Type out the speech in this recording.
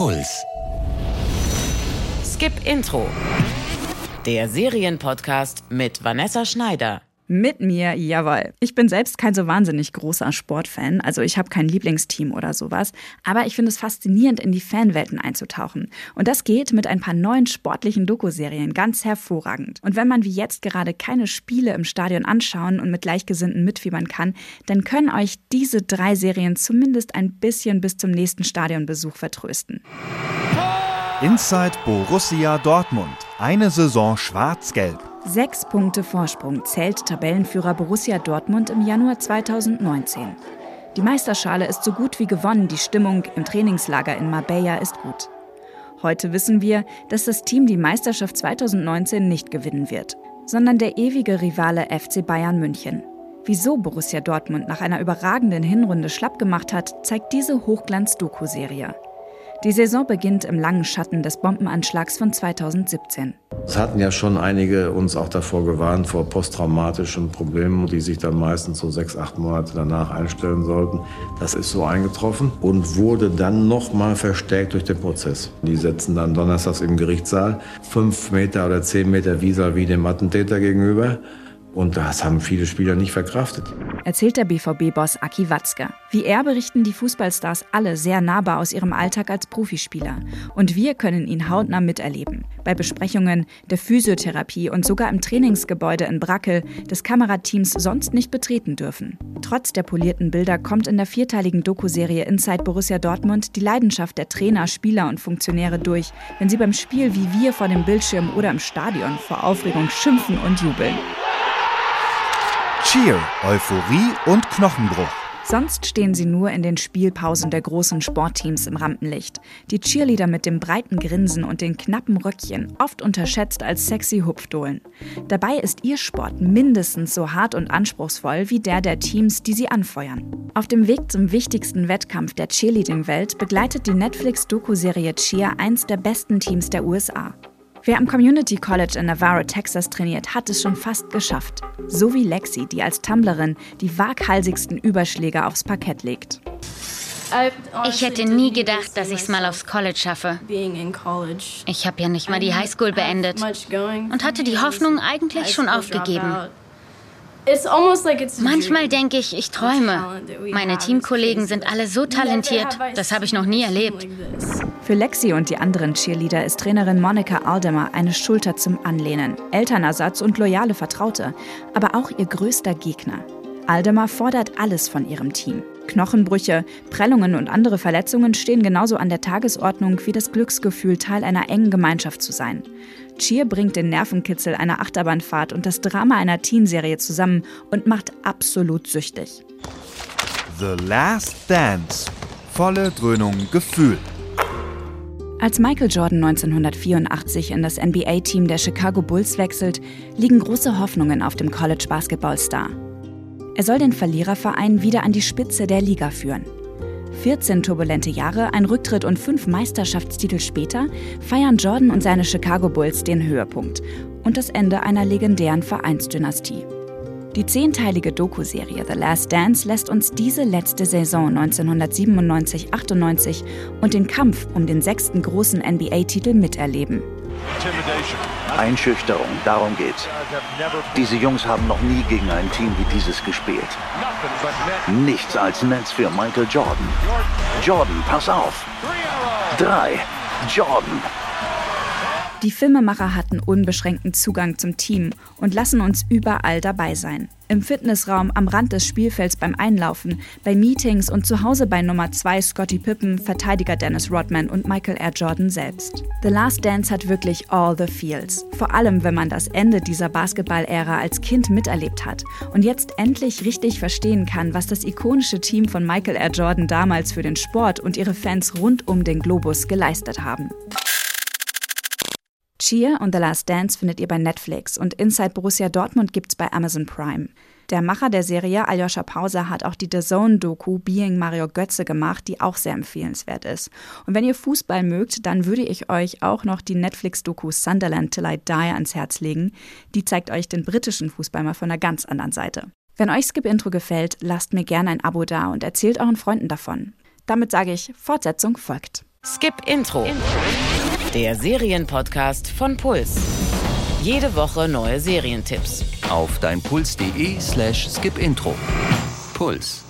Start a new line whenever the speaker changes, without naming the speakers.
Puls.
Skip Intro. Der Serienpodcast mit Vanessa Schneider.
Mit mir, jawohl. Ich bin selbst kein so wahnsinnig großer Sportfan, also ich habe kein Lieblingsteam oder sowas, aber ich finde es faszinierend, in die Fanwelten einzutauchen. Und das geht mit ein paar neuen sportlichen Doku-Serien ganz hervorragend. Und wenn man wie jetzt gerade keine Spiele im Stadion anschauen und mit Gleichgesinnten mitfiebern kann, dann können euch diese drei Serien zumindest ein bisschen bis zum nächsten Stadionbesuch vertrösten.
Inside Borussia Dortmund. Eine Saison schwarz-gelb.
Sechs Punkte Vorsprung zählt Tabellenführer Borussia Dortmund im Januar 2019. Die Meisterschale ist so gut wie gewonnen, die Stimmung im Trainingslager in Marbella ist gut. Heute wissen wir, dass das Team die Meisterschaft 2019 nicht gewinnen wird, sondern der ewige Rivale FC Bayern München. Wieso Borussia Dortmund nach einer überragenden Hinrunde schlapp gemacht hat, zeigt diese Hochglanz-Doku-Serie. Die Saison beginnt im langen Schatten des Bombenanschlags von 2017.
Es hatten ja schon einige uns auch davor gewarnt, vor posttraumatischen Problemen, die sich dann meistens so sechs, acht Monate danach einstellen sollten. Das ist so eingetroffen und wurde dann nochmal verstärkt durch den Prozess. Die setzen dann donnerstags im Gerichtssaal fünf Meter oder zehn Meter vis-à-vis dem Attentäter gegenüber. Und das haben viele Spieler nicht verkraftet.
Erzählt der BVB-Boss Aki Watzke. Wie er berichten die Fußballstars alle sehr nahbar aus ihrem Alltag als Profispieler. Und wir können ihn hautnah miterleben. Bei Besprechungen, der Physiotherapie und sogar im Trainingsgebäude in Brackel, das Kamerateams sonst nicht betreten dürfen. Trotz der polierten Bilder kommt in der vierteiligen Dokuserie Inside Borussia Dortmund die Leidenschaft der Trainer, Spieler und Funktionäre durch, wenn sie beim Spiel wie wir vor dem Bildschirm oder im Stadion vor Aufregung schimpfen und jubeln.
Cheer, Euphorie und Knochenbruch.
Sonst stehen sie nur in den Spielpausen der großen Sportteams im Rampenlicht. Die Cheerleader mit dem breiten Grinsen und den knappen Röckchen, oft unterschätzt als sexy Hupfdohlen. Dabei ist ihr Sport mindestens so hart und anspruchsvoll wie der der Teams, die sie anfeuern. Auf dem Weg zum wichtigsten Wettkampf der Cheerleading-Welt begleitet die Netflix-Doku-Serie Cheer eins der besten Teams der USA. Wer am Community College in Navarro, Texas trainiert, hat es schon fast geschafft. So wie Lexi, die als Tumblerin die waghalsigsten Überschläge aufs Parkett legt.
Ich hätte nie gedacht, dass ich es mal aufs College schaffe. Ich habe ja nicht mal die Highschool beendet und hatte die Hoffnung eigentlich schon aufgegeben. Manchmal denke ich, ich träume. Meine Teamkollegen sind alle so talentiert, das habe ich noch nie erlebt.
Für Lexi und die anderen Cheerleader ist Trainerin Monika Aldemer eine Schulter zum Anlehnen, Elternersatz und loyale Vertraute, aber auch ihr größter Gegner. Aldemer fordert alles von ihrem Team. Knochenbrüche, Prellungen und andere Verletzungen stehen genauso an der Tagesordnung wie das Glücksgefühl, Teil einer engen Gemeinschaft zu sein. Cheer bringt den Nervenkitzel einer Achterbahnfahrt und das Drama einer Teenserie zusammen und macht absolut süchtig.
The Last Dance. Volle Dröhnung Gefühl.
Als Michael Jordan 1984 in das NBA-Team der Chicago Bulls wechselt, liegen große Hoffnungen auf dem College-Basketball-Star. Er soll den Verliererverein wieder an die Spitze der Liga führen. 14 turbulente Jahre, ein Rücktritt und fünf Meisterschaftstitel später feiern Jordan und seine Chicago Bulls den Höhepunkt und das Ende einer legendären Vereinsdynastie. Die zehnteilige Doku-Serie The Last Dance lässt uns diese letzte Saison 1997-98 und den Kampf um den sechsten großen NBA-Titel miterleben.
Einschüchterung, darum geht's. Diese Jungs haben noch nie gegen ein Team wie dieses gespielt. Nichts als Netz für Michael Jordan. Jordan, pass auf. Drei. Jordan.
Die Filmemacher hatten unbeschränkten Zugang zum Team und lassen uns überall dabei sein. Im Fitnessraum, am Rand des Spielfelds beim Einlaufen, bei Meetings und zu Hause bei Nummer 2 Scotty Pippen, Verteidiger Dennis Rodman und Michael R. Jordan selbst. The Last Dance hat wirklich all the feels. Vor allem, wenn man das Ende dieser Basketball-Ära als Kind miterlebt hat und jetzt endlich richtig verstehen kann, was das ikonische Team von Michael R. Jordan damals für den Sport und ihre Fans rund um den Globus geleistet haben. Cheer und The Last Dance findet ihr bei Netflix und Inside Borussia Dortmund gibt's bei Amazon Prime. Der Macher der Serie, Aljoscha Pauser, hat auch die The Zone-Doku Being Mario Götze gemacht, die auch sehr empfehlenswert ist. Und wenn ihr Fußball mögt, dann würde ich euch auch noch die Netflix-Doku Sunderland Till I Die ans Herz legen. Die zeigt euch den britischen Fußball mal von einer ganz anderen Seite. Wenn euch Skip Intro gefällt, lasst mir gerne ein Abo da und erzählt euren Freunden davon. Damit sage ich, Fortsetzung folgt.
Skip Intro. Der Serienpodcast von Puls. Jede Woche neue Serientipps.
Auf deinpuls.de slash skipintro. Puls.